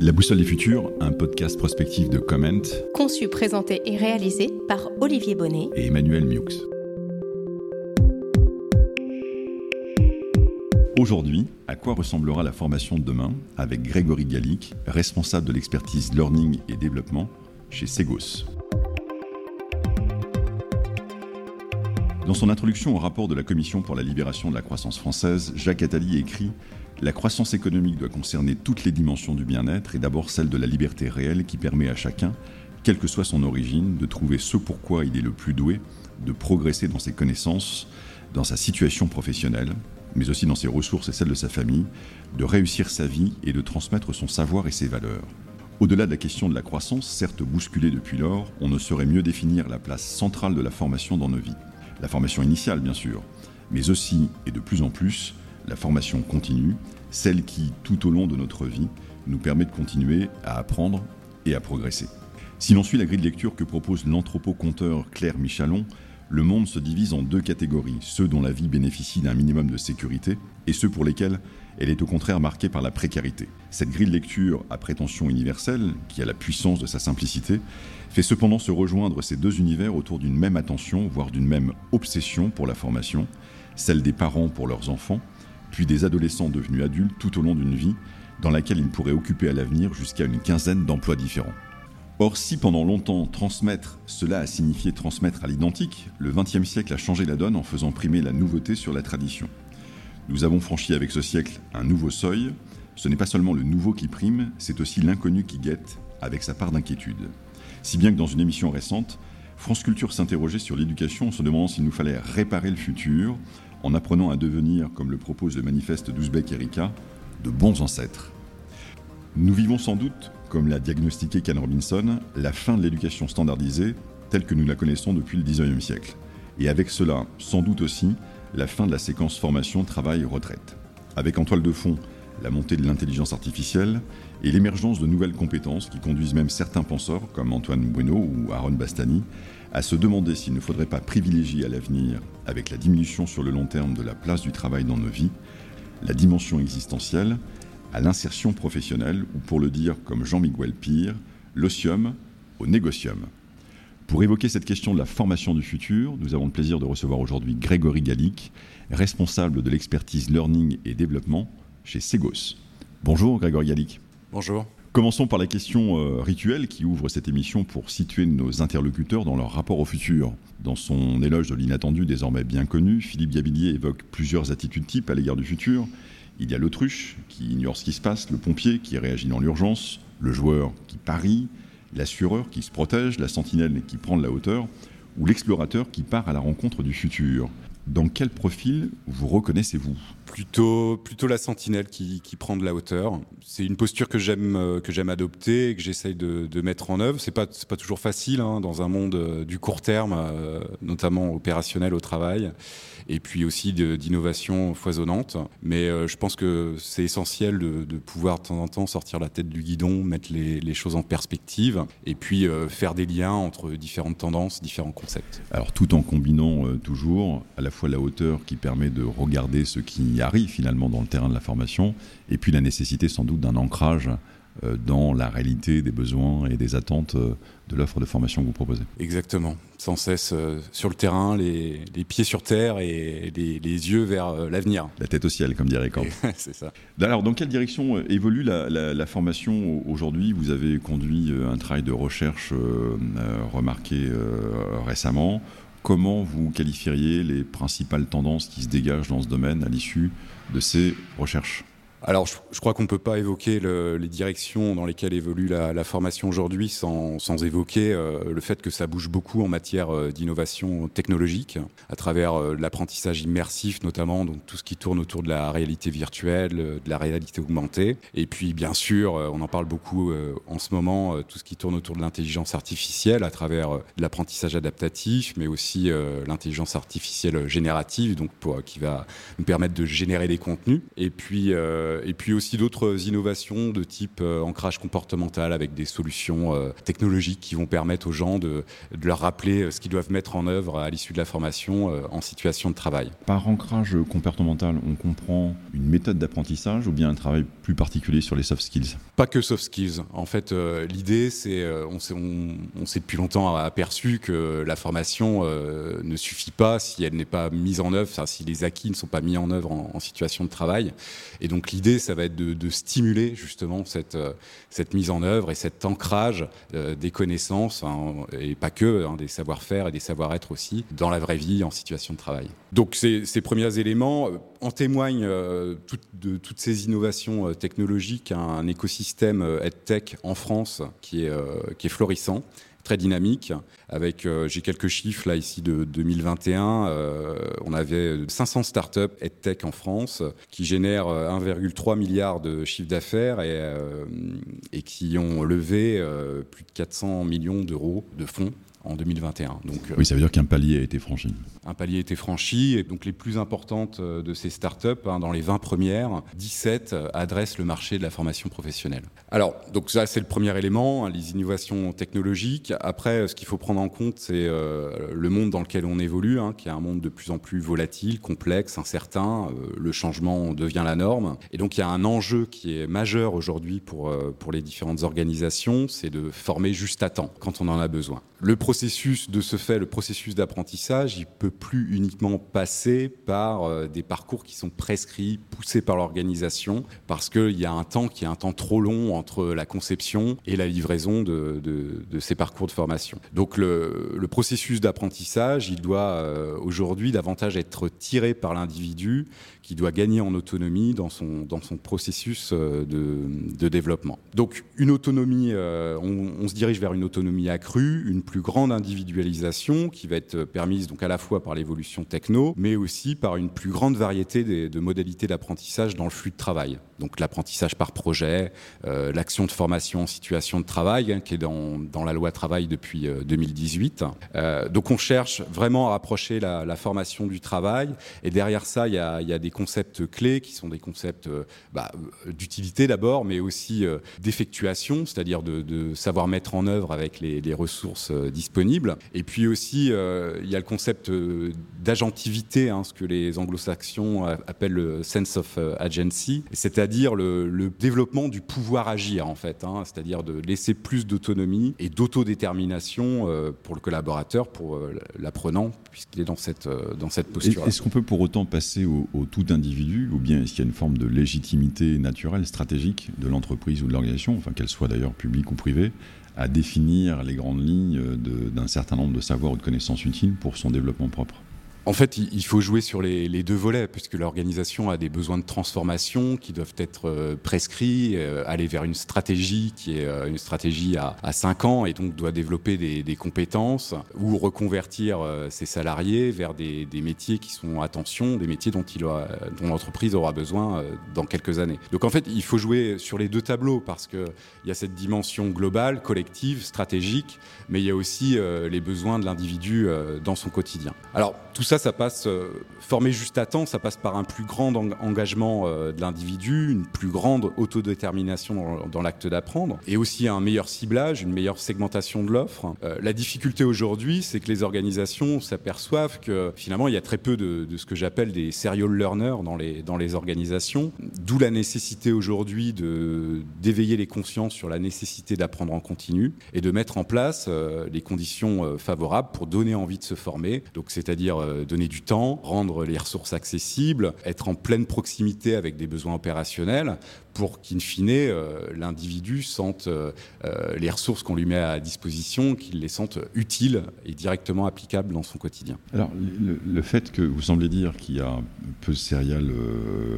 La Boussole des Futurs, un podcast prospectif de Comment, conçu, présenté et réalisé par Olivier Bonnet et Emmanuel Miux. Aujourd'hui, à quoi ressemblera la formation de demain avec Grégory Gallic, responsable de l'expertise learning et développement chez Segos. Dans son introduction au rapport de la Commission pour la libération de la croissance française, Jacques Attali écrit La croissance économique doit concerner toutes les dimensions du bien-être et d'abord celle de la liberté réelle qui permet à chacun, quelle que soit son origine, de trouver ce pourquoi il est le plus doué, de progresser dans ses connaissances, dans sa situation professionnelle, mais aussi dans ses ressources et celles de sa famille, de réussir sa vie et de transmettre son savoir et ses valeurs. Au-delà de la question de la croissance, certes bousculée depuis lors, on ne saurait mieux définir la place centrale de la formation dans nos vies. La formation initiale, bien sûr, mais aussi, et de plus en plus, la formation continue, celle qui, tout au long de notre vie, nous permet de continuer à apprendre et à progresser. Si l'on suit la grille de lecture que propose l'anthropo-conteur Claire Michalon, le monde se divise en deux catégories, ceux dont la vie bénéficie d'un minimum de sécurité et ceux pour lesquels elle est au contraire marquée par la précarité. Cette grille de lecture à prétention universelle, qui a la puissance de sa simplicité, fait cependant se rejoindre ces deux univers autour d'une même attention, voire d'une même obsession pour la formation, celle des parents pour leurs enfants, puis des adolescents devenus adultes tout au long d'une vie, dans laquelle ils pourraient occuper à l'avenir jusqu'à une quinzaine d'emplois différents. Or, si pendant longtemps transmettre, cela a signifié transmettre à l'identique, le XXe siècle a changé la donne en faisant primer la nouveauté sur la tradition. Nous avons franchi avec ce siècle un nouveau seuil. Ce n'est pas seulement le nouveau qui prime, c'est aussi l'inconnu qui guette, avec sa part d'inquiétude. Si bien que dans une émission récente, France Culture s'interrogeait sur l'éducation en se demandant s'il nous fallait réparer le futur en apprenant à devenir, comme le propose le manifeste d'Ouzbek Erika, de bons ancêtres. Nous vivons sans doute, comme l'a diagnostiqué Ken Robinson, la fin de l'éducation standardisée telle que nous la connaissons depuis le XIXe siècle. Et avec cela, sans doute aussi, la fin de la séquence formation, travail, retraite. Avec en toile de fond la montée de l'intelligence artificielle et l'émergence de nouvelles compétences qui conduisent même certains penseurs, comme Antoine Bueno ou Aaron Bastani, à se demander s'il ne faudrait pas privilégier à l'avenir, avec la diminution sur le long terme de la place du travail dans nos vies, la dimension existentielle, à l'insertion professionnelle, ou pour le dire comme Jean-Miguel Pire, l'osium au négocium. Pour évoquer cette question de la formation du futur, nous avons le plaisir de recevoir aujourd'hui Grégory Gallic, responsable de l'expertise learning et développement chez Segos. Bonjour Grégory Gallic. Bonjour. Commençons par la question euh, rituelle qui ouvre cette émission pour situer nos interlocuteurs dans leur rapport au futur. Dans son éloge de l'inattendu désormais bien connu, Philippe Gabillier évoque plusieurs attitudes types à l'égard du futur. Il y a l'autruche qui ignore ce qui se passe, le pompier qui réagit dans l'urgence, le joueur qui parie, l'assureur qui se protège, la sentinelle qui prend de la hauteur, ou l'explorateur qui part à la rencontre du futur. Dans quel profil vous reconnaissez-vous Plutôt, plutôt la sentinelle qui, prend de la hauteur. C'est une posture que j'aime euh, que j'aime adopter et que j'essaye de, mettre en œuvre. C'est pas pas toujours facile hein, dans un monde euh, du court terme, euh, notamment opérationnel au travail, et puis aussi d'innovation foisonnante. Mais je pense que c'est essentiel de, pouvoir de temps en temps sortir la tête du guidon, mettre les, les choses en perspective, et puis faire des liens entre différentes tendances, différents concepts. Alors tout en combinant toujours à la fois la hauteur qui permet de regarder ce qui arrive finalement dans le terrain de la formation, et puis la nécessité sans doute d'un ancrage euh, dans la réalité des besoins et des attentes euh, de l'offre de formation que vous proposez. Exactement, sans cesse euh, sur le terrain, les, pieds sur terre et les, yeux vers l'avenir. La tête au ciel, comme dirait Kant. C'est ça. Alors, dans quelle direction évolue la, formation aujourd'hui? Vous avez conduit un travail de recherche remarqué récemment. Comment vous qualifieriez les principales tendances qui se dégagent dans ce domaine à l'issue de ces recherches? Alors, je, crois qu'on ne peut pas évoquer les directions dans lesquelles évolue la, formation aujourd'hui sans, évoquer euh, le fait que ça bouge beaucoup en matière euh, d'innovation technologique, à travers euh, l'apprentissage immersif notamment, donc tout ce qui tourne autour de la réalité virtuelle, de la réalité augmentée. Et puis, bien sûr, on en parle beaucoup en ce moment, tout ce qui tourne autour de l'intelligence artificielle, à travers l'apprentissage adaptatif, mais aussi l'intelligence artificielle générative, donc qui va nous permettre de générer des contenus. Et puis, et puis aussi d'autres innovations de type ancrage comportemental avec des solutions technologiques qui vont permettre aux gens de, de leur rappeler ce qu'ils doivent mettre en œuvre à l'issue de la formation en situation de travail. Par ancrage comportemental, on comprend une méthode d'apprentissage ou bien un travail plus particulier sur les soft skills? Pas que soft skills. En fait, l'idée, c'est, on s'est on, depuis longtemps aperçu que la formation ne suffit pas si elle n'est pas mise en œuvre, si les acquis ne sont pas mis en œuvre en, situation de travail. Et donc l'idée, ça va être de, stimuler justement cette, euh, cette mise en œuvre et cet ancrage euh, des connaissances, hein, et pas que, hein, des savoir-faire et des savoir-être aussi, dans la vraie vie, en situation de travail. Donc ces, premiers éléments euh, en témoignent de toutes ces innovations technologiques, un écosystème EdTech en France qui est florissant très dynamique. Avec, euh, j'ai quelques chiffres là ici de 2021. Euh, on avait 500 startups EdTech en France qui génèrent 1,3 euh, milliard de chiffre d'affaires et, et qui ont levé plus de 400 millions d'euros de fonds en 2021. Donc, oui, ça veut dire qu'un palier a été franchi. Un palier a été franchi, et donc les plus importantes de ces startups, hein, dans les 20 premières, 17 adressent le marché de la formation professionnelle. Alors, donc ça, c'est le premier élément, hein, les innovations technologiques. Après, ce qu'il faut prendre en compte, c'est euh, le monde dans lequel on évolue, hein, qui est un monde de plus en plus volatile, complexe, incertain. Euh, le changement devient la norme. Et donc, il y a un enjeu qui est majeur aujourd'hui pour, euh, pour les différentes organisations, c'est de former juste à temps, quand on en a besoin. Le processus de ce fait, le processus d'apprentissage, il peut plus uniquement passer par des parcours qui sont prescrits, poussés par l'organisation, parce qu'il y a un temps qui est un temps trop long entre la conception et la livraison de, ces parcours de formation. Donc le, processus d'apprentissage, il doit euh, aujourd'hui davantage être tiré par l'individu qui doit gagner en autonomie dans son, dans son processus euh, de, développement. Donc une autonomie, euh, on, se dirige vers une autonomie accrue, une plus grande individualisation qui va être permise donc à la fois par l'évolution techno, mais aussi par une plus grande variété de modalités d'apprentissage dans le flux de travail. Donc l'apprentissage par projet, euh, l'action de formation en situation de travail, hein, qui est dans, dans, la loi travail depuis 2018. donc on cherche vraiment à rapprocher la, formation du travail, et derrière ça, il y a des concepts clés qui sont des concepts euh, bah, euh, d'utilité d'abord, mais aussi euh, d'effectuation, c'est-à-dire de, savoir mettre en œuvre avec les, ressources disponibles. Et puis aussi, il y a le concept d'agentivité, hein, ce que les anglo-saxons appellent le sense of agency, c'est-à-dire le, développement du pouvoir agir, en fait, hein, c'est-à-dire de laisser plus d'autonomie et d'autodétermination pour le collaborateur, pour l'apprenant, puisqu'il est dans cette, dans cette posture. Est-ce qu'on peut pour autant passer au, au tout d'individu ou bien est-ce qu'il y a une forme de légitimité naturelle, stratégique de l'entreprise ou de l'organisation, enfin qu'elle soit d'ailleurs publique ou privée, à définir les grandes lignes d'un certain nombre de savoirs ou de connaissances utiles pour son développement propre? En fait, il faut jouer sur les, deux volets, puisque l'organisation a des besoins de transformation qui doivent être euh, prescrits, euh, aller vers une stratégie qui est euh, une stratégie à, à 5 ans et donc doit développer des, compétences ou reconvertir ses salariés vers des, métiers qui sont, attention, des métiers dont, l'entreprise aura besoin dans quelques années. Donc en fait, il faut jouer sur les deux tableaux parce qu'il y a cette dimension globale, collective, stratégique, mais il y a aussi les besoins de l'individu dans son quotidien. Alors tout ça, ça passe, euh, former juste à temps, ça passe par un plus grand engagement euh, de l'individu, une plus grande autodétermination dans, l'acte d'apprendre, et aussi un meilleur ciblage, une meilleure segmentation de l'offre. Euh, la difficulté aujourd'hui, c'est que les organisations s'aperçoivent que finalement, il y a très peu de, ce que j'appelle des serial learners dans les, dans les organisations, d'où la nécessité aujourd'hui d'éveiller les consciences sur la nécessité d'apprendre en continu et de mettre en place les conditions favorables pour donner envie de se former, donc c'est-à-dire donner du temps, rendre les ressources accessibles, être en pleine proximité avec des besoins opérationnels pour qu'in fine, euh, l'individu sente euh, euh, les ressources qu'on lui met à disposition, qu'il les sente utiles et directement applicables dans son quotidien. Alors, le, fait que vous semblez dire qu'il y a peu de serial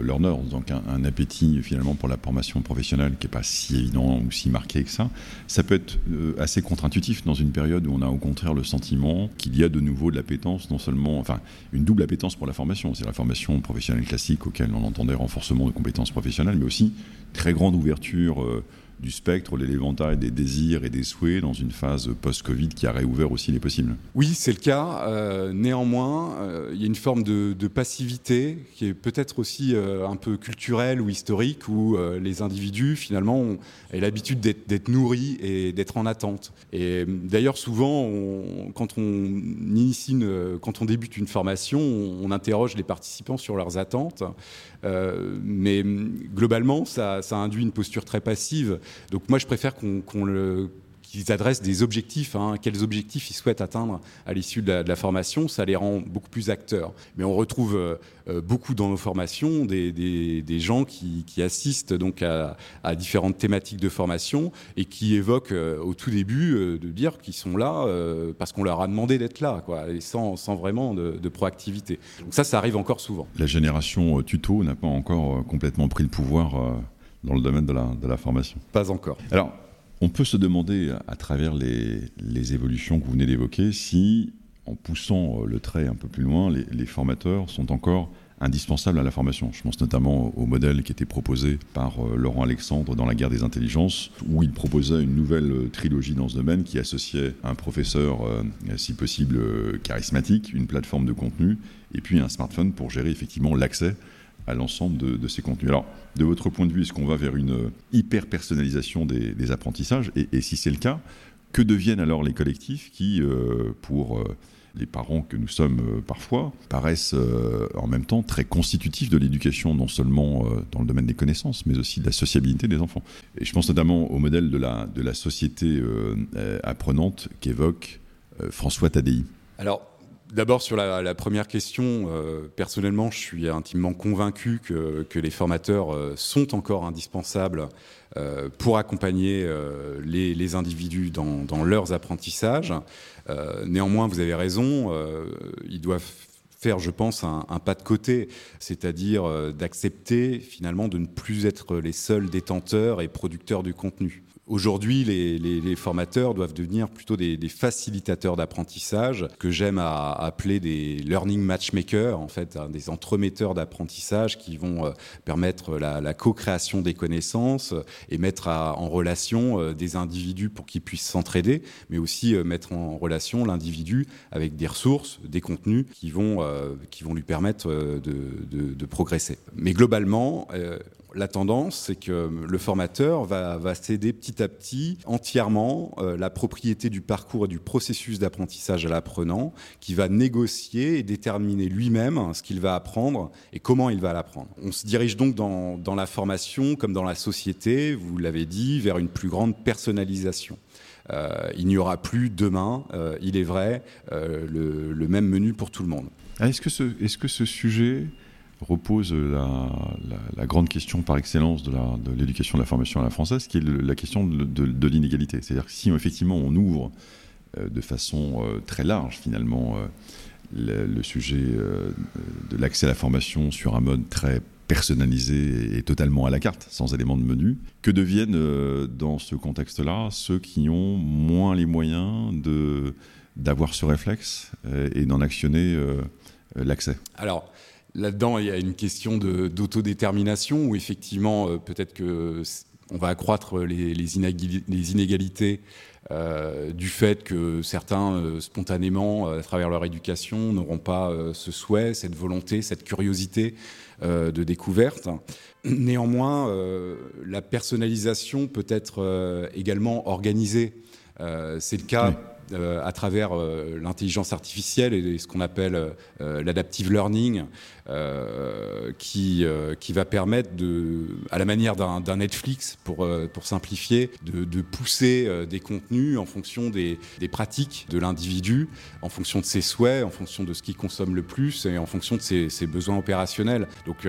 learners, donc un, appétit finalement pour la formation professionnelle qui n'est pas si évident ou si marqué que ça, ça peut être assez contre-intuitif dans une période où on a au contraire le sentiment qu'il y a de nouveau de l'appétence, non seulement, enfin, une double appétence pour la formation, c'est la formation professionnelle classique auquel on entendait renforcement de compétences professionnelles, mais aussi très grande ouverture euh, du spectre, l'élémentaire des désirs et des souhaits dans une phase post-Covid qui a réouvert aussi les possibles. Oui, c'est le cas. Euh, néanmoins, euh, il y a une forme de, passivité qui est peut-être aussi un peu culturelle ou historique, où les individus, finalement, ont, l'habitude d'être nourris et d'être en attente. Et d'ailleurs, souvent, quand, on initie quand on débute une formation, on, interroge les participants sur leurs attentes. Mais globalement, ça, ça induit une posture très passive. Donc moi, je préfère qu'on le qu'ils adressent des objectifs, hein. quels objectifs ils souhaitent atteindre à l'issue de, la formation, ça les rend beaucoup plus acteurs. Mais on retrouve euh, euh, beaucoup dans nos formations des, gens qui, assistent donc à, différentes thématiques de formation et qui évoquent euh, au tout début de dire qu'ils sont là parce qu'on leur a demandé d'être là, quoi, et sans, vraiment de, proactivité. Donc ça, ça arrive encore souvent. La génération tuto n'a pas encore complètement pris le pouvoir dans le domaine de la, de la formation Pas encore. Alors, on peut se demander, à travers les, évolutions que vous venez d'évoquer, si, en poussant le trait un peu plus loin, les, les, formateurs sont encore indispensables à la formation. Je pense notamment au modèle qui était proposé par euh, Laurent Alexandre dans La guerre des intelligences, où il proposait une nouvelle euh, trilogie dans ce domaine qui associait un professeur, euh, si possible, charismatique, une plateforme de contenu, et puis un smartphone pour gérer effectivement l'accès à l'ensemble de, ces contenus. Alors, de votre point de vue, est-ce qu'on va vers une euh, hyper-personnalisation des, apprentissages et, si c'est le cas, que deviennent alors les collectifs qui, euh, pour euh, les parents que nous sommes parfois, paraissent en même temps très constitutifs de l'éducation, non seulement dans le domaine des connaissances, mais aussi de la sociabilité des enfants? Et je pense notamment au modèle de la, de la société apprenante qu'évoque François Tadei. Alors, D'abord sur la, première question, euh, personnellement, je suis intimement convaincu que, les formateurs euh, sont encore indispensables euh, pour accompagner les, individus dans, leurs apprentissages. néanmoins, vous avez raison, ils doivent faire, je pense, un, un pas de côté, c'est-à-dire d'accepter finalement de ne plus être les seuls détenteurs et producteurs du contenu. Aujourd'hui, les, formateurs doivent devenir plutôt des, facilitateurs d'apprentissage, que j'aime appeler des learning matchmakers, en fait, hein, des entremetteurs d'apprentissage qui vont euh, permettre la, co-création des connaissances et mettre en relation euh, des individus pour qu'ils puissent s'entraider, mais aussi euh, mettre en relation l'individu avec des ressources, des contenus qui vont, qui vont lui permettre de, de progresser. Mais globalement, la tendance, c'est que le formateur va, céder petit à petit entièrement euh, la propriété du parcours et du processus d'apprentissage à l'apprenant, qui va négocier et déterminer lui-même ce qu'il va apprendre et comment il va l'apprendre. On se dirige donc dans, la formation, comme dans la société, vous l'avez dit, vers une plus grande personnalisation. Euh, il n'y aura plus demain, euh, il est vrai, le, même menu pour tout le monde. Ah, est-ce que, est -ce que ce sujet repose la, grande question par excellence de l'éducation de, la formation à la française, qui est la question de, l'inégalité. C'est-à-dire que si effectivement on ouvre euh, de façon euh, très large finalement euh, le, sujet de l'accès à la formation sur un mode très personnalisé et totalement à la carte, sans élément de menu, que deviennent dans ce contexte-là ceux qui ont moins les moyens d'avoir ce réflexe et d'en actionner l'accès? Alors, Là-dedans, il y a une question d'autodétermination où effectivement, euh, peut-être que on va accroître les, inégalités euh, du fait que certains, euh, spontanément, à travers leur éducation, n'auront pas ce souhait, cette volonté, cette curiosité de découverte. Néanmoins, la personnalisation peut être également organisée. C'est le cas. À travers l'intelligence artificielle et ce qu'on appelle l'adaptive learning, euh, qui, euh, qui va permettre, de, à la manière d'un Netflix, pour, euh, pour simplifier, de, de pousser des contenus en fonction des, des pratiques de l'individu, en fonction de ses souhaits, en fonction de ce qu'il consomme le plus et en fonction de ses, ses besoins opérationnels. Donc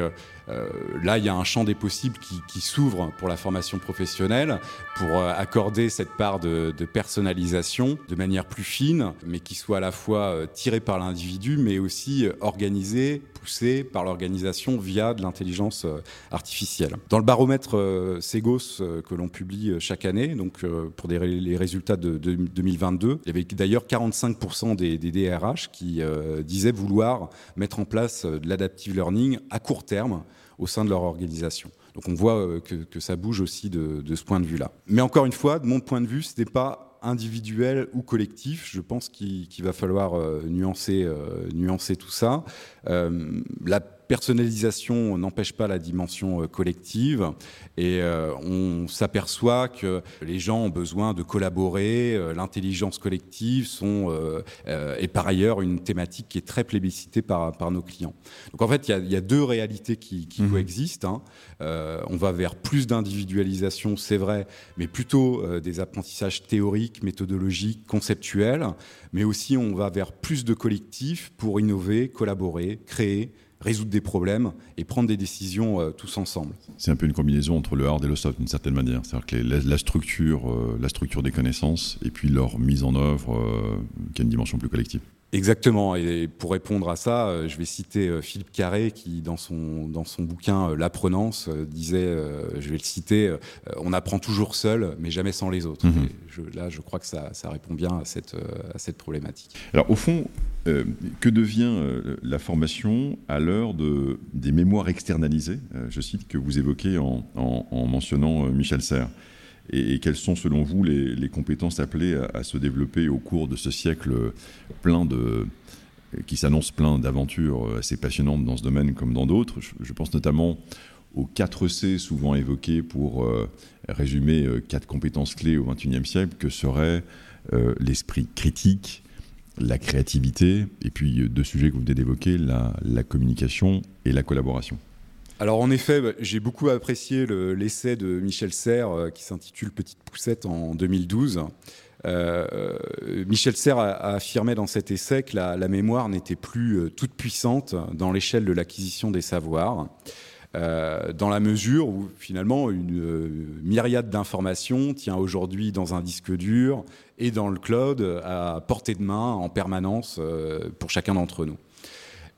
là, il y a un champ des possibles qui, s'ouvre pour la formation professionnelle, pour accorder cette part de, personnalisation de manière plus fine, mais qui soit à la fois tirée par l'individu, mais aussi organisée, poussée par l'organisation via de l'intelligence euh, artificielle. Dans le baromètre euh, Segos euh, que l'on publie chaque année, donc pour les résultats de, 2022, il y avait d'ailleurs 45% des, DRH qui disaient vouloir mettre en place de l'adaptive learning à court terme au sein de leur organisation. Donc on voit que, ça bouge aussi de, ce point de vue-là. Mais encore une fois, de mon point de vue, ce n'est pas individuel ou collectif. Je pense qu'il va falloir euh, nuancer, euh, nuancer tout ça. Euh, la personnalisation n'empêche pas la dimension collective et on s'aperçoit que les gens ont besoin de collaborer, l'intelligence collective sont, est par ailleurs une thématique qui est très plébiscitée par, par nos clients. Donc en fait, il y, a, deux réalités qui, qui mmh. coexistent. Hein. on va vers plus d'individualisation, c'est vrai, mais plutôt des apprentissages théoriques, méthodologiques, conceptuels, mais aussi on va vers plus de collectifs pour innover, collaborer, créer, résoudre des problèmes et prendre des décisions euh, tous ensemble. C'est un peu une combinaison entre le hard et le soft d'une certaine manière. C'est-à-dire que la, structure, euh, la structure des connaissances et puis leur mise en œuvre euh, qui a une dimension plus collective. Exactement. Et pour répondre à ça, euh, je vais citer euh, Philippe Carré qui, dans son, dans son bouquin euh, L'apprenance, disait, je vais le citer, on apprend toujours seul, mais jamais sans les autres. Mhm. là, je crois que ça, ça répond bien à cette, à cette problématique. Alors, au fond, que devient la formation à l'heure de, des mémoires externalisées, je cite, que vous évoquez en, en, mentionnant Michel Serres? Et, quelles sont selon vous les, compétences appelées à, se développer au cours de ce siècle plein de qui s'annonce plein d'aventures assez passionnantes dans ce domaine comme dans d'autres? Je, pense notamment aux 4 C souvent évoqués pour euh, résumer euh, quatre compétences clés au XXIe siècle, que seraient euh, l'esprit critique, la créativité, et puis deux sujets que vous venez d'évoquer, la communication et la collaboration. Alors en effet, bah, j'ai beaucoup apprécié l'essai de Michel Serres euh, qui s'intitule Petite poussette en 2012. Euh, Michel Serres a, affirmé dans cet essai que la, mémoire n'était plus euh, toute puissante dans l'échelle de l'acquisition des savoirs. dans la mesure où finalement une myriade d'informations tient aujourd'hui dans un disque dur et dans le cloud à portée de main en permanence pour chacun d'entre nous.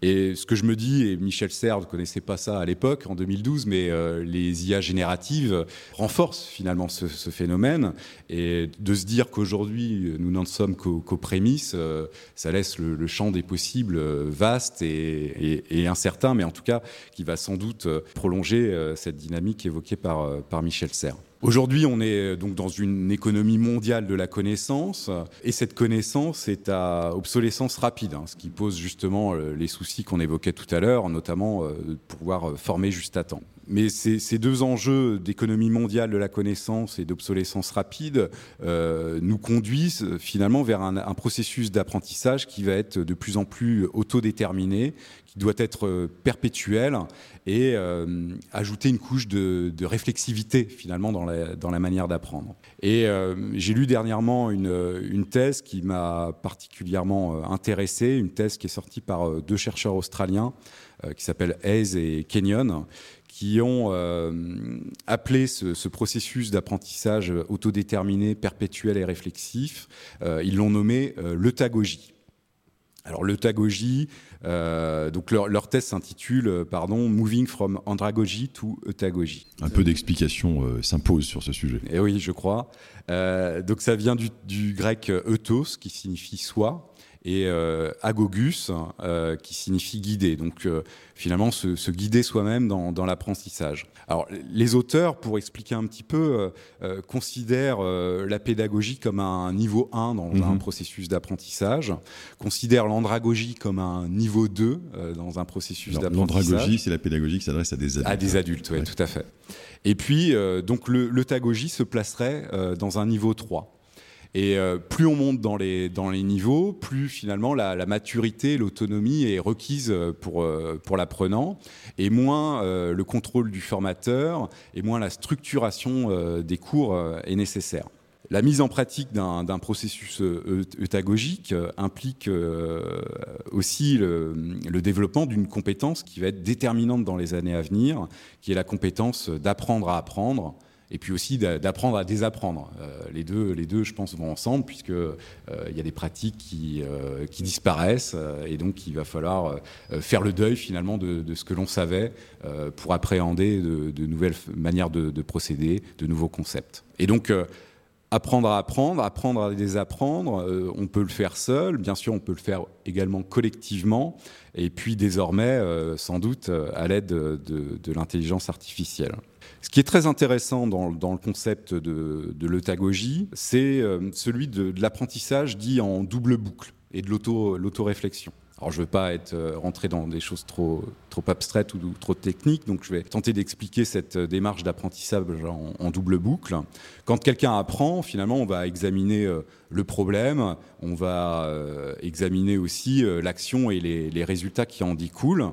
Et ce que je me dis, et Michel Serres ne connaissait pas ça à l'époque, en 2012, mais euh, les IA génératives renforcent finalement ce, phénomène. Et de se dire qu'aujourd'hui, nous n'en sommes qu'aux prémices, euh, ça laisse le, champ des possibles euh, vaste et, incertain, mais en tout cas qui va sans doute prolonger cette dynamique évoquée par, par Michel Serres. Aujourd'hui, on est donc dans une économie mondiale de la connaissance, et cette connaissance est à obsolescence rapide, hein, ce qui pose justement euh, les soucis qu'on évoquait tout à l'heure, notamment euh, de pouvoir euh, former juste à temps. Mais ces, deux enjeux d'économie mondiale de la connaissance et d'obsolescence rapide nous conduisent finalement vers un, processus d'apprentissage qui va être de plus en plus autodéterminé, qui doit être euh, perpétuel et euh, ajouter une couche de, réflexivité finalement dans la, manière d'apprendre. Et euh, j'ai lu dernièrement une, une thèse qui m'a particulièrement intéressé, une thèse qui est sortie par deux chercheurs australiens qui s'appellent Hayes et Kenyon, qui ont appelé ce, ce processus d'apprentissage autodéterminé, perpétuel et réflexif, ils l'ont nommé l'eutagogie. Alors l'eutagogie, euh, donc leur, leur thèse s'intitule, euh, pardon, Moving from andragogie to eutagogie. Un peu d'explication euh, s'impose sur ce sujet. Et eh oui, je crois. donc ça vient du, du grec eutos, qui signifie soi, et euh, agogus, euh, qui signifie guider. Donc euh, finalement, se, guider soi-même dans, l'apprentissage. Alors les auteurs, pour expliquer un petit peu, considèrent la pédagogie comme un niveau 1 dans un mhm. processus d'apprentissage, considèrent l'andragogie comme un niveau 2 dans un processus d'apprentissage. L'andragogie, c'est la pédagogie qui s'adresse à des adultes. À des adultes, oui, tout à fait. Et puis, donc, l'eutagogie se placerait dans un niveau 3. Et euh, plus on monte dans les, dans les niveaux, plus finalement la, maturité, l'autonomie est requise euh, pour, euh, pour l'apprenant, et moins le contrôle du formateur, et moins la structuration des cours est nécessaire. La mise en pratique d'un processus eutagogique implique aussi le développement d'une compétence qui va être déterminante dans les années à venir, qui est la compétence d'apprendre à apprendre, et puis aussi d'apprendre à désapprendre. Euh, les, deux, les deux, je pense, vont ensemble, puisqu'il euh, y a des pratiques qui, euh, qui disparaissent, et donc il va falloir faire le deuil finalement de, ce que l'on savait pour appréhender de, nouvelles manières de, procéder, de nouveaux concepts. Et donc, apprendre à apprendre, apprendre à désapprendre. Euh, on peut le faire seul, bien sûr, on peut le faire également collectivement, et puis désormais, euh, sans doute, euh, à l'aide de, l'intelligence artificielle. Ce qui est très intéressant dans, le concept de, de l'eutagogie, c'est celui de, de l'apprentissage dit en double boucle et de l'auto-réflexion. Je ne veux pas être euh, rentré dans des choses trop, trop abstraites ou, trop techniques, donc je vais tenter d'expliquer cette euh, démarche d'apprentissage en, double boucle. Quand quelqu'un apprend, finalement, on va examiner euh, le problème, on va examiner aussi l'action et les résultats qui en découlent.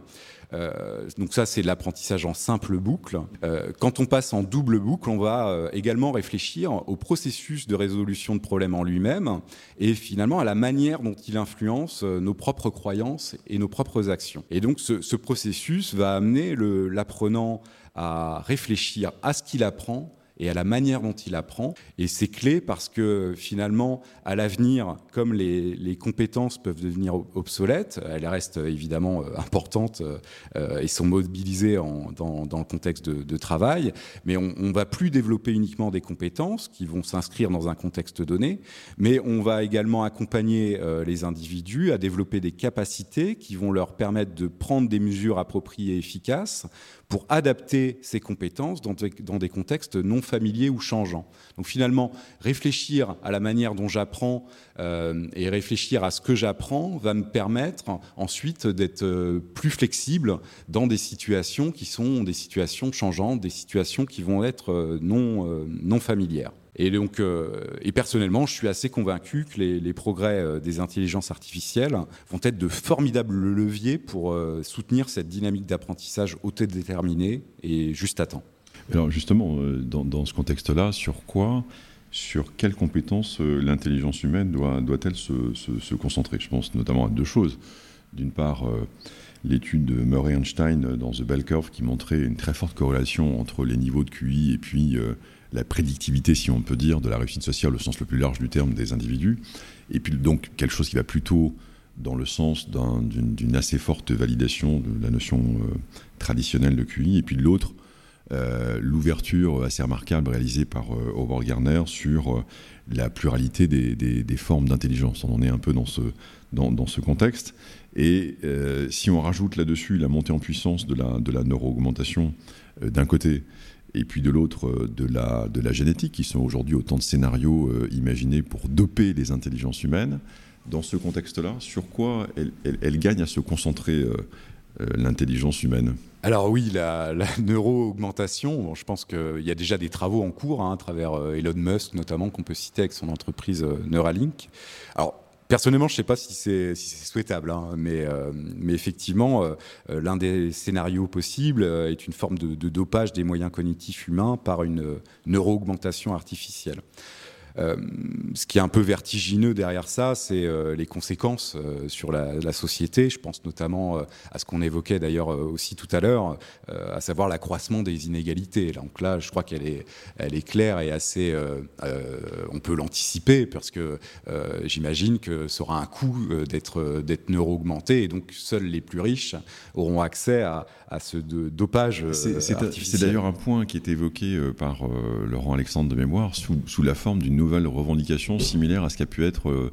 Euh, donc ça, c'est l'apprentissage en simple boucle. Euh, quand on passe en double boucle, on va euh, également réfléchir au processus de résolution de problèmes en lui-même et finalement à la manière dont il influence nos propres croyances et nos propres actions. Et donc ce, ce processus va amener l'apprenant à réfléchir à ce qu'il apprend et à la manière dont il apprend. Et c'est clé parce que finalement, à l'avenir, comme les, compétences peuvent devenir obsolètes, elles restent évidemment euh, importantes euh, et sont mobilisées dans, le contexte de, travail, mais on ne va plus développer uniquement des compétences qui vont s'inscrire dans un contexte donné, mais on va également accompagner euh, les individus à développer des capacités qui vont leur permettre de prendre des mesures appropriées et efficaces pour adapter ces compétences dans des, contextes non familiers ou changeants. Donc finalement, réfléchir à la manière dont j'apprends euh, et réfléchir à ce que j'apprends va me permettre ensuite d'être euh, plus flexible dans des situations qui sont des situations changeantes, des situations qui vont être euh, non, non familières. Et donc, et personnellement, je suis assez convaincu que les, progrès des intelligences artificielles vont être de formidables leviers pour soutenir cette dynamique d'apprentissage autodéterminée et juste à temps. Alors justement, dans, ce contexte-là, sur quoi, sur quelles compétences l'intelligence humaine doit, doit-elle se, concentrer? Je pense notamment à deux choses. D'une part, l'étude de Murray Einstein dans The Bell Curve qui montrait une très forte corrélation entre les niveaux de QI et puis la prédictivité, si on peut dire, de la réussite sociale au sens le plus large du terme des individus, et puis donc quelque chose qui va plutôt dans le sens d'une assez forte validation de la notion euh, traditionnelle de QI, et puis l'autre, euh, l'ouverture assez remarquable réalisée par euh, Howard sur la pluralité des, formes d'intelligence. On en est un peu dans ce, contexte. Et si on rajoute là-dessus la montée en puissance de la, de la neuro-augmentation d'un côté, et puis de l'autre euh, de la, génétique, qui sont aujourd'hui autant de scénarios euh, imaginés pour doper les intelligences humaines. Dans ce contexte-là, sur quoi elle, gagne à se concentrer euh, l'intelligence humaine? Alors oui, la, la neuro-augmentation, je pense qu'il y a déjà des travaux en cours hein, à travers Elon Musk notamment qu'on peut citer avec son entreprise Neuralink. Alors Personnellement, je ne sais pas si c'est souhaitable, hein, mais, euh, mais, effectivement, euh, euh, l'un des scénarios possibles est une forme de, dopage des moyens cognitifs humains par une neuro-augmentation artificielle. Euh, ce qui est un peu vertigineux derrière ça, c'est euh, les conséquences euh, sur la, société. Je pense notamment à ce qu'on évoquait d'ailleurs aussi tout à l'heure, à savoir l'accroissement des inégalités. Donc là, je crois qu'elle est, elle est claire et assez. on peut l'anticiper parce que j'imagine que ça aura un coût d'être d'être neuro-augmenté et donc seuls les plus riches auront accès à, à ce dopage C'est d'ailleurs un point qui est évoqué par Laurent Alexandre de Mémoire sous, sous la forme d'une nouvelles revendications similaires à ce qu'a pu être euh,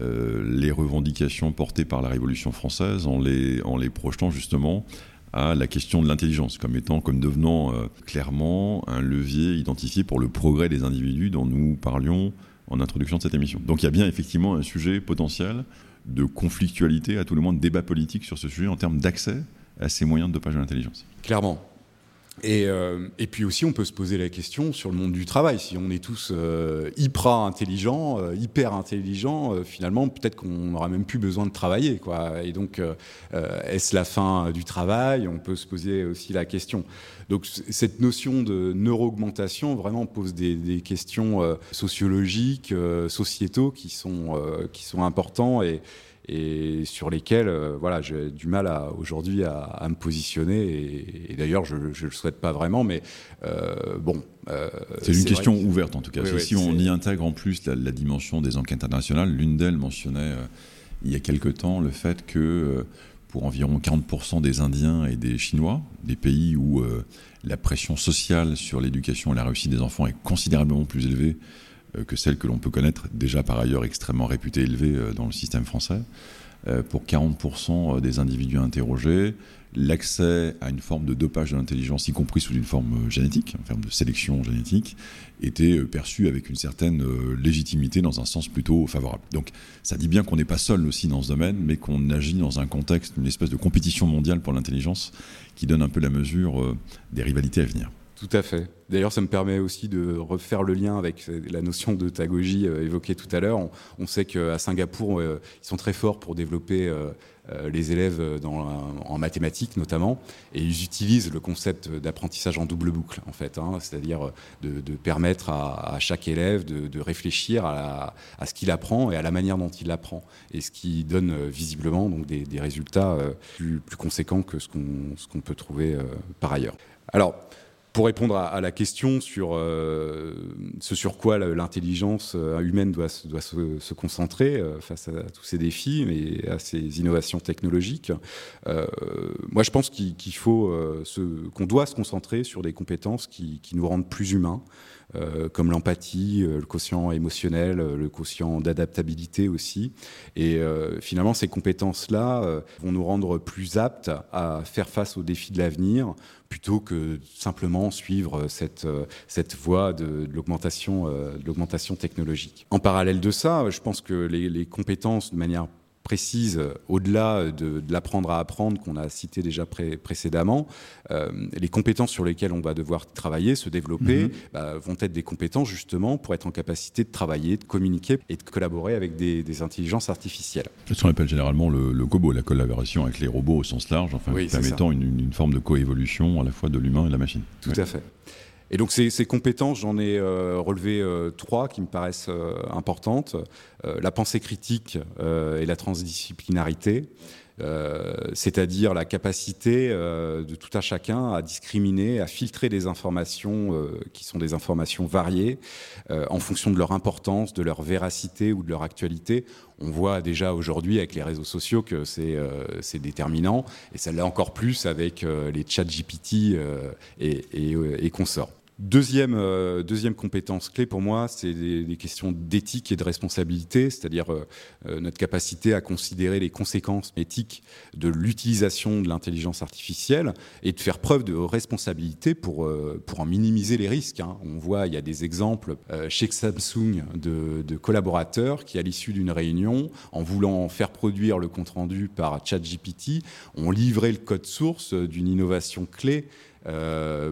euh, les revendications portées par la Révolution française en les, en les projetant justement à la question de l'intelligence comme étant, comme devenant euh, clairement un levier identifié pour le progrès des individus dont nous parlions en introduction de cette émission. Donc il y a bien effectivement un sujet potentiel de conflictualité, à tout le monde de débat politique sur ce sujet en termes d'accès à ces moyens de dopage de l'intelligence. Clairement. Et, euh, et, puis aussi, on peut se poser la question sur le monde du travail. Si on est tous euh, hyper intelligents, euh, hyper intelligents, finalement, peut-être qu'on n'aura même plus besoin de travailler. Et donc, est-ce la fin du travail? On peut se poser aussi la question. Donc, cette notion de neuro-augmentation vraiment pose des, questions sociologiques, sociétaux qui sont, qui sont importants et sur lesquels euh, voilà, j'ai du mal aujourd'hui à, me positionner. Et, d'ailleurs, je ne le souhaite pas vraiment, mais euh, bon. Euh, c'est une question ouverte en tout cas. si on y intègre en plus la, dimension des enquêtes internationales, l'une d'elles mentionnait il y a quelque temps le fait que pour environ 40% des Indiens et des Chinois, des pays où la pression sociale sur l'éducation et la réussite des enfants est considérablement plus élevée que celle que l'on peut connaître, déjà par ailleurs extrêmement réputée élevée dans le système français. Pour 40% des individus interrogés, l'accès à une forme de dopage de l'intelligence, y compris sous une forme euh, génétique, en forme de sélection génétique, était euh, perçu avec une certaine euh, légitimité dans un sens plutôt favorable. Donc ça dit bien qu'on n'est pas seul aussi dans ce domaine, mais qu'on agit dans un contexte, une espèce de compétition mondiale pour l'intelligence qui donne un peu la mesure des rivalités à venir. Tout à fait. D'ailleurs, ça me permet aussi de refaire le lien avec la notion de tagogie évoquée tout à l'heure. On, sait qu'à Singapour, ils sont très forts pour développer euh, les élèves en mathématiques notamment, et ils utilisent le concept d'apprentissage en double boucle, en fait, hein, c'est-à-dire de, permettre à, chaque élève de, réfléchir à, ce qu'il apprend et à la manière dont il apprend, et ce qui donne euh, visiblement donc des, résultats euh, plus, conséquents que ce qu'on peut trouver par ailleurs. Alors, pour répondre à, la question sur euh, ce sur quoi l'intelligence euh, humaine doit, se, concentrer euh, face à, tous ces défis et à ces innovations technologiques, moi je pense qu'il faut qu'on doit se concentrer sur des compétences qui, nous rendent plus humains, comme l'empathie, euh, le quotient émotionnel, euh, le quotient d'adaptabilité aussi. Et finalement, ces compétences-là vont nous rendre plus aptes à faire face aux défis de l'avenir plutôt que simplement suivre cette, cette voie de, de l'augmentation technologique. En parallèle de ça, je pense que les, les compétences de manière précise, euh, au-delà de, l'apprendre à apprendre qu'on a cité déjà précédemment, euh, les compétences sur lesquelles on va devoir travailler, se développer, mhm. bah, vont être des compétences justement pour être en capacité de travailler, de communiquer et de collaborer avec des, intelligences artificielles. C'est ce qu'on appelle généralement le, le, COBO, la collaboration avec les robots au sens large, enfin, permettant une, forme de coévolution à la fois de l'humain et de la machine. Tout à fait. Et donc ces, compétences, j'en ai euh, relevé euh, trois qui me paraissent euh, importantes. la pensée critique et la transdisciplinarité. c'est-à-dire la capacité de tout un chacun à discriminer, à filtrer des informations qui sont des informations variées en fonction de leur importance, de leur véracité ou de leur actualité. On voit déjà aujourd'hui avec les réseaux sociaux que c'est déterminant, et ça l'est encore plus avec les chats GPT et, et consorts. Deuxième, euh, deuxième compétence clé pour moi, c'est des, questions d'éthique et de responsabilité, c'est-à-dire euh, euh, notre capacité à considérer les conséquences éthiques de l'utilisation de l'intelligence artificielle et de faire preuve de responsabilité pour, pour en minimiser les risques. Hein. On voit, il y a des exemples chez Samsung de, de collaborateurs qui, à l'issue d'une réunion, en voulant faire produire le compte-rendu par ChatGPT, ont livré le code source d'une innovation clé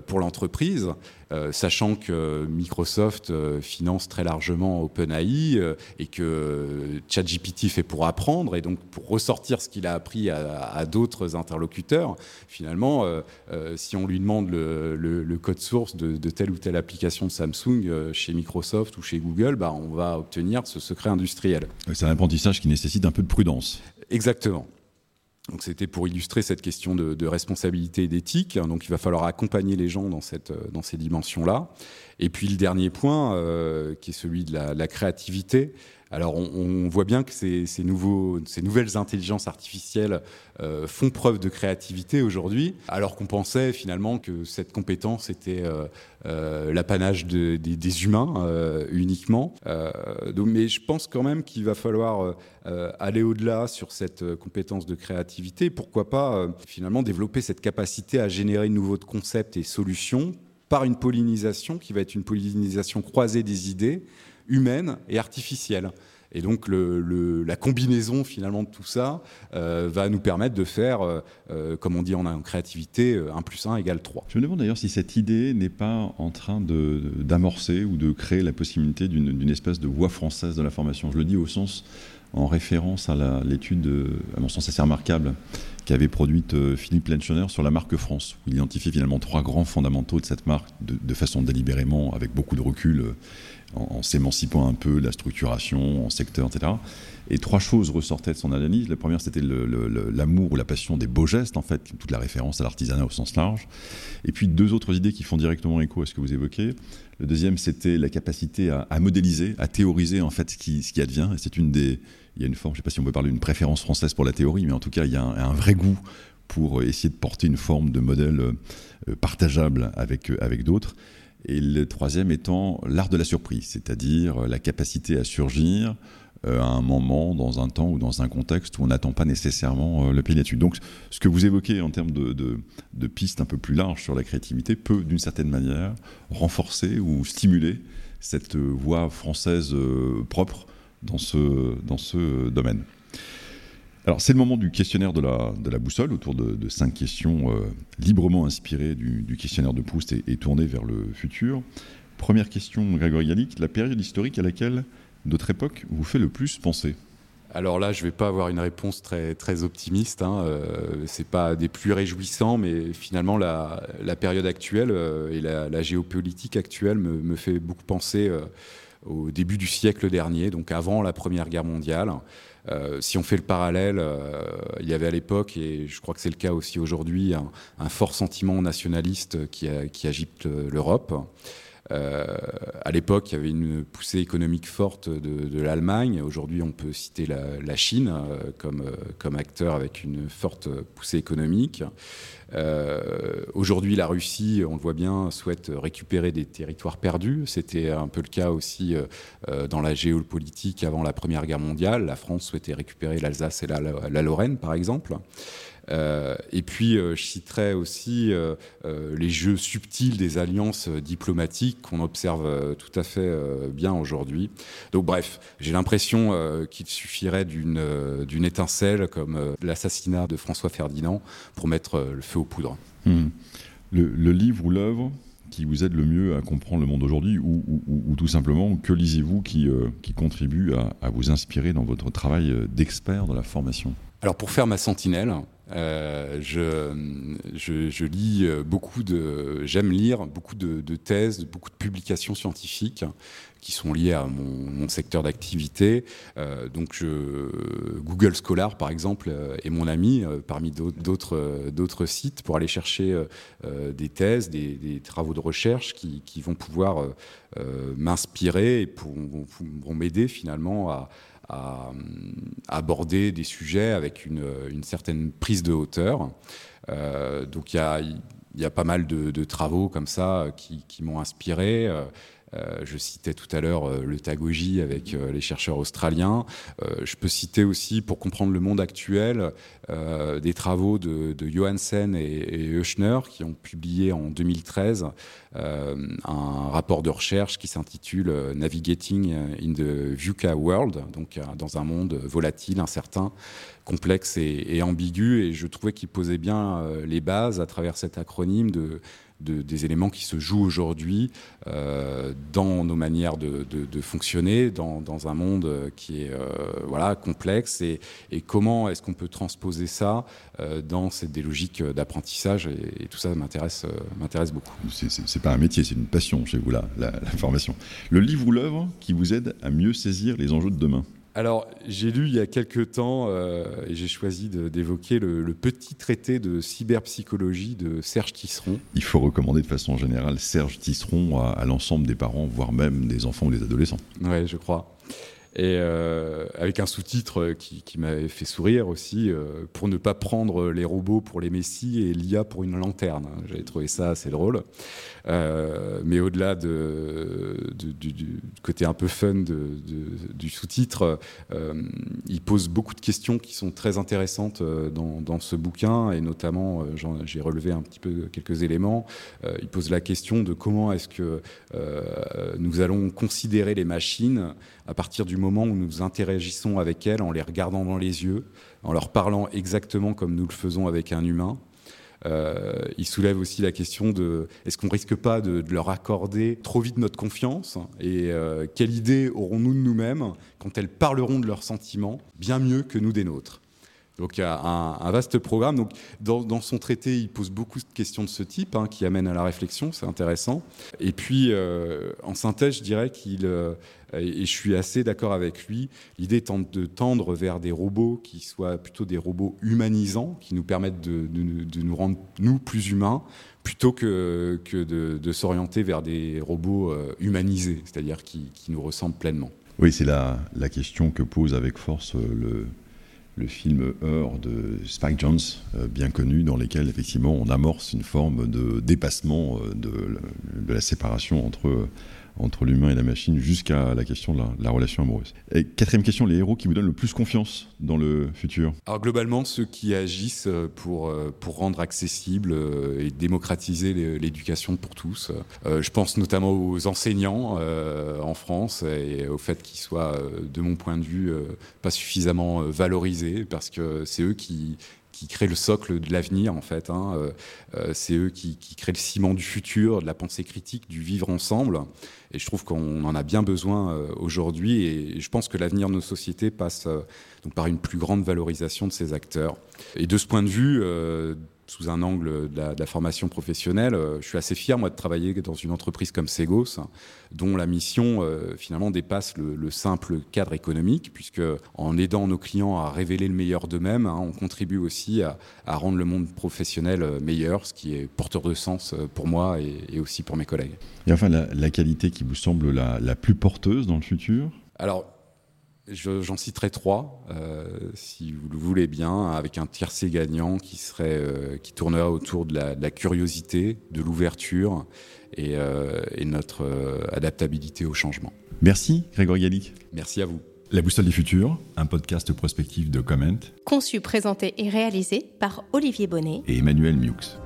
pour l'entreprise, euh, sachant que Microsoft euh, finance très largement OpenAI et que ChatGPT fait pour apprendre et donc pour ressortir ce qu'il a appris à, d'autres interlocuteurs. Finalement, si on lui demande le, code source de, telle ou telle application de Samsung chez Microsoft ou chez Google, bah, on va obtenir ce secret industriel. C'est un apprentissage qui nécessite un peu de prudence. Exactement. Donc c'était pour illustrer cette question de, responsabilité et d'éthique. Donc il va falloir accompagner les gens dans, cette, dans ces dimensions-là. Et puis le dernier point, euh, qui est celui de la créativité. Alors on, voit bien que ces, nouvelles intelligences artificielles euh, font preuve de créativité aujourd'hui, alors qu'on pensait finalement que cette compétence était euh, euh, l'apanage des humains uniquement. mais je pense quand même qu'il va falloir aller au-delà sur cette compétence de créativité. Pourquoi pas finalement développer cette capacité à générer de nouveaux concepts et solutions par une pollinisation qui va être une pollinisation croisée des idées humaine et artificielle. Et donc la combinaison finalement de tout ça euh, va nous permettre de faire, euh, euh, comme on dit en, créativité, 1 plus 1 égale 3. Je me demande d'ailleurs si cette idée n'est pas en train d'amorcer ou de créer la possibilité d'une espèce de voie française de la formation. Je le dis au sens en référence à l'étude, à mon sens assez remarquable, qu'avait produite Philippe Lenchoner sur la marque France, où il identifie finalement trois grands fondamentaux de cette marque de façon délibérément, avec beaucoup de recul en, s'émancipant un peu la structuration en secteur, etc. Et trois choses ressortaient de son analyse. La première, c'était l'amour ou la passion des beaux gestes, en fait, toute la référence à l'artisanat au sens large. Et puis deux autres idées qui font directement écho à ce que vous évoquez. Le deuxième, c'était la capacité à, modéliser, à théoriser en fait ce qui, advient. Et c'est une des, il y a une forme, je ne sais pas si on peut parler d'une préférence française pour la théorie, mais en tout cas, il y a un, vrai goût pour essayer de porter une forme de modèle euh, partageable avec, avec d'autres. Et le troisième étant l'art de la surprise, c'est-à-dire la capacité à surgir euh, à un moment, dans un temps ou dans un contexte où on n'attend pas nécessairement euh, le pays là-dessus. Donc, ce que vous évoquez en termes de, pistes un peu plus larges sur la créativité peut, d'une certaine manière, renforcer ou stimuler cette voie française euh, propre dans ce, dans ce domaine. Alors, c'est le moment du questionnaire de la, boussole, autour de, cinq questions librement inspirées du, questionnaire de Proust et, tournées vers le futur. Première question, Grégory Gallic, la période historique à laquelle notre époque vous fait le plus penser? Alors là, je ne vais pas avoir une réponse très, optimiste. Hein. Euh, c'est pas des plus réjouissants, mais finalement, la, période actuelle euh, et la, géopolitique actuelle me, fait beaucoup penser euh, au début du siècle dernier, donc avant la Première Guerre mondiale. Si on fait le parallèle, il y avait à l'époque, et je crois que c'est le cas aussi aujourd'hui, un, fort sentiment nationaliste qui, qui agite l'Europe. Euh, à l'époque, il y avait une poussée économique forte de, l'Allemagne. Aujourd'hui, on peut citer la, Chine euh, euh, comme acteur avec une forte poussée économique. Aujourd'hui, la Russie, on le voit bien, souhaite récupérer des territoires perdus. C'était un peu le cas aussi dans la géopolitique avant la Première Guerre mondiale. La France souhaitait récupérer l'Alsace et la, Lorraine, par exemple. Euh, et puis, euh, je citerai aussi euh, les jeux subtils des alliances diplomatiques qu'on observe tout à fait bien aujourd'hui. Donc, bref, j'ai l'impression qu'il suffirait d'une étincelle comme l'assassinat de François Ferdinand pour mettre le feu aux poudres. Hmm. Le, livre ou l'œuvre qui vous aide le mieux à comprendre le monde aujourd'hui ou, tout simplement que lisez-vous qui, qui contribue à, à, vous inspirer dans votre travail d'expert dans la formation? Alors pour faire ma sentinelle, euh, je, lis beaucoup de, j'aime lire beaucoup de, thèses, beaucoup de publications scientifiques qui sont liées à mon, secteur d'activité. Euh, donc, Google Scholar, par exemple, est mon ami parmi d'autres sites pour aller chercher des thèses, des, travaux de recherche qui, vont pouvoir m'inspirer et vont m'aider finalement à à, aborder des sujets avec une, certaine prise de hauteur. Euh, donc il y a, pas mal de, travaux comme ça qui, m'ont inspiré. Euh, euh, je citais tout à l'heure le Tagogi avec les chercheurs australiens. je peux citer aussi, pour comprendre le monde actuel, des travaux de, Johansen et, et qui ont publié en 2013 euh, un rapport de recherche qui s'intitule euh, Navigating in the VUCA World, donc euh, dans un monde volatile, incertain, complexe et, ambigu. Et je trouvais qu'il posait bien les bases à travers cet acronyme de, des éléments qui se jouent aujourd'hui dans nos manières de, fonctionner, dans, un monde qui est voilà, complexe, et, et comment est-ce qu'on peut transposer ça dans cette, des logiques d'apprentissage, et, tout ça m'intéresse m'intéresse beaucoup. C'est pas un métier, c'est une passion chez vous, là, la, formation. Le livre ou l'œuvre qui vous aide à mieux saisir les enjeux de demain? Alors, j'ai lu il y a quelques temps, euh, et j'ai choisi d'évoquer le, petit traité de cyberpsychologie de Serge Tisseron. Il faut recommander de façon générale Serge Tisseron à, à l'ensemble des parents, voire même des enfants ou des adolescents. Oui, je crois et euh, avec un sous-titre qui, m'avait fait sourire aussi, euh, pour ne pas prendre les robots pour les messies et l'IA pour une lanterne. J'avais trouvé ça assez drôle. Euh, mais au-delà de, du, côté un peu fun du sous-titre, il pose beaucoup de questions qui sont très intéressantes dans, dans ce bouquin, et notamment, j'ai relevé un petit peu quelques éléments. il pose la question de comment est-ce que nous allons considérer les machines à partir du moment où nous interagissons avec elles en les regardant dans les yeux, en leur parlant exactement comme nous le faisons avec un humain. Euh, il soulève aussi la question de est-ce qu'on risque pas de, leur accorder trop vite notre confiance et euh, quelle idée aurons-nous de nous-mêmes quand elles parleront de leurs sentiments bien mieux que nous des nôtres? Donc il y a un, vaste programme. Donc dans, son traité, il pose beaucoup de questions de ce type hein, qui amènent à la réflexion, c'est intéressant. Et puis euh, en synthèse, je dirais qu'il euh, et je suis assez d'accord avec lui. L'idée est de tendre vers des robots qui soient plutôt des robots humanisants, qui nous permettent de, nous rendre nous plus humains, plutôt que, que de, s'orienter vers des robots euh, humanisés, c'est-à-dire qui, qui, nous ressemblent pleinement. Oui, c'est la, la, question que pose avec force le le film Heure de Spike Jones, bien connu, dans lequel effectivement on amorce une forme de dépassement de, de la séparation entre entre l'humain et la machine jusqu'à la question de la, relation amoureuse. Quatrième question, les héros qui vous donnent le plus confiance dans le futur? Alors globalement, ceux qui agissent pour, euh, pour rendre accessible euh, et démocratiser l'éducation pour tous. Euh, je pense notamment aux enseignants en France et au fait qu'ils soient, de mon point de vue, pas suffisamment valorisés parce que c'est eux qui, qui créent le socle de l'avenir en fait. Hein. c'est eux qui, qui, créent le ciment du futur, de la pensée critique, du vivre ensemble. Et je trouve qu'on en a bien besoin euh, aujourd'hui. Et je pense que l'avenir de nos sociétés passe euh, donc par une plus grande valorisation de ces acteurs. Et de ce point de vue, euh, sous un angle de la, formation professionnelle, euh, je suis assez fier moi de travailler dans une entreprise comme Segos, dont la mission euh, finalement dépasse le, simple cadre économique, puisque en aidant nos clients à révéler le meilleur d'eux-mêmes, hein, on contribue aussi à, rendre le monde professionnel euh, meilleur, ce qui est porteur de sens pour moi et, aussi pour mes collègues. Et enfin, la, qualité qui vous semble la, la plus porteuse dans le futur? Alors, J'en citerai trois, euh, si vous le voulez bien, avec un tiercé gagnant qui serait, euh, qui tournera autour de la, curiosité, de l'ouverture et, euh, notre adaptabilité au changement. Merci, Grégory Gallic. Merci à vous. La Boussole du Futur, un podcast prospectif de Comment. Conçu, présenté et réalisé par Olivier Bonnet et Emmanuel Miux.